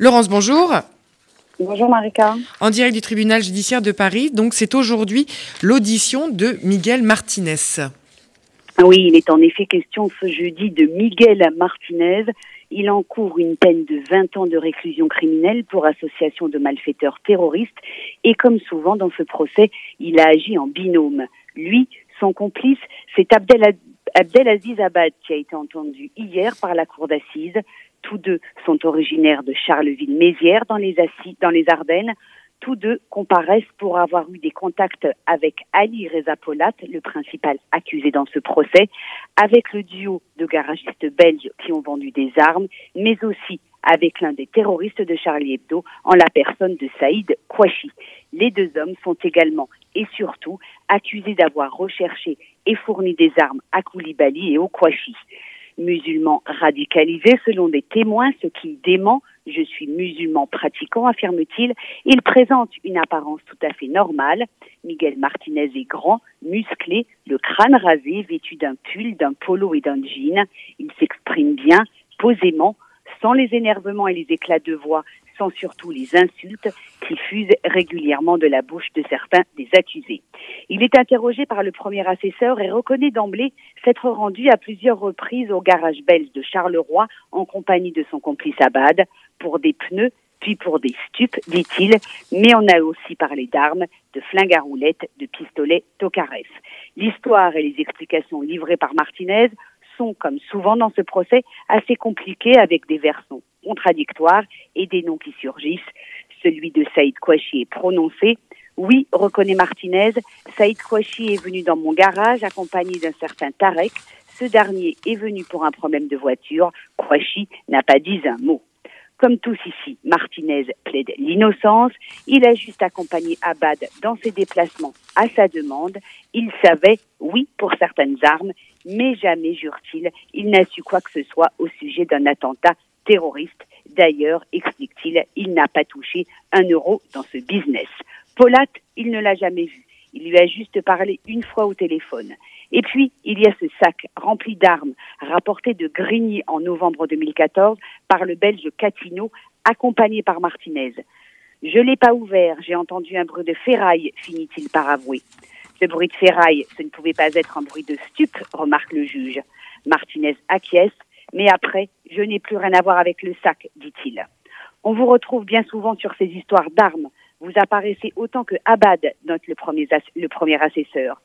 Laurence, bonjour. Bonjour Marika. En direct du tribunal judiciaire de Paris, donc c'est aujourd'hui l'audition de Miguel Martinez. Oui, il est en effet question ce jeudi de Miguel Martinez. Il encourt une peine de 20 ans de réclusion criminelle pour association de malfaiteurs terroristes et comme souvent dans ce procès, il a agi en binôme. Lui, son complice, c'est Abdel Abdelaziz Abad qui a été entendu hier par la cour d'assises. Tous deux sont originaires de Charleville-Mézières dans les, dans les Ardennes. Tous deux comparaissent pour avoir eu des contacts avec Ali Reza Polat, le principal accusé dans ce procès, avec le duo de garagistes belges qui ont vendu des armes, mais aussi avec l'un des terroristes de Charlie Hebdo en la personne de Saïd Kouachi. Les deux hommes sont également et surtout accusés d'avoir recherché et fourni des armes à Koulibaly et au Kouachi musulman radicalisé selon des témoins, ce qu'il dément. Je suis musulman pratiquant, affirme-t-il. Il présente une apparence tout à fait normale. Miguel Martinez est grand, musclé, le crâne rasé, vêtu d'un pull, d'un polo et d'un jean. Il s'exprime bien, posément, sans les énervements et les éclats de voix, sans surtout les insultes qui fusent régulièrement de la bouche de certains des accusés. Il est interrogé par le premier assesseur et reconnaît d'emblée s'être rendu à plusieurs reprises au garage belge de Charleroi en compagnie de son complice Abad pour des pneus puis pour des stupes, dit-il, mais on a aussi parlé d'armes, de flingues à roulettes, de pistolets Tokarev. L'histoire et les explications livrées par Martinez sont, comme souvent dans ce procès, assez compliquées avec des versions contradictoires et des noms qui surgissent. Celui de Saïd Kouachi est prononcé. Oui, reconnaît Martinez, Saïd Kouachi est venu dans mon garage accompagné d'un certain Tarek. Ce dernier est venu pour un problème de voiture. Kouachi n'a pas dit un mot. Comme tous ici, Martinez plaide l'innocence. Il a juste accompagné Abad dans ses déplacements à sa demande. Il savait, oui, pour certaines armes, mais jamais, jure-t-il, il n'a su quoi que ce soit au sujet d'un attentat terroriste. D'ailleurs, explique-t-il, il n'a pas touché un euro dans ce business. Polat, il ne l'a jamais vu. Il lui a juste parlé une fois au téléphone. Et puis, il y a ce sac rempli d'armes rapporté de Grigny en novembre 2014 par le Belge Catino, accompagné par Martinez. Je l'ai pas ouvert, j'ai entendu un bruit de ferraille, finit-il par avouer. Ce bruit de ferraille, ce ne pouvait pas être un bruit de stup, remarque le juge. Martinez acquiesce, mais après, je n'ai plus rien à voir avec le sac, dit-il. On vous retrouve bien souvent sur ces histoires d'armes. Vous apparaissez autant que Abad, note le premier, le premier assesseur.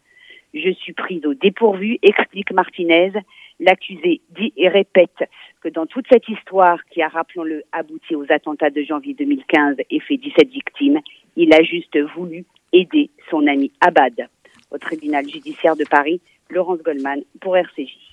Je suis prise au dépourvu, explique Martinez. L'accusé dit et répète que dans toute cette histoire qui a, rappelons-le, abouti aux attentats de janvier 2015 et fait 17 victimes, il a juste voulu aider son ami Abad. Au tribunal judiciaire de Paris, Laurence Goldman pour RCJ.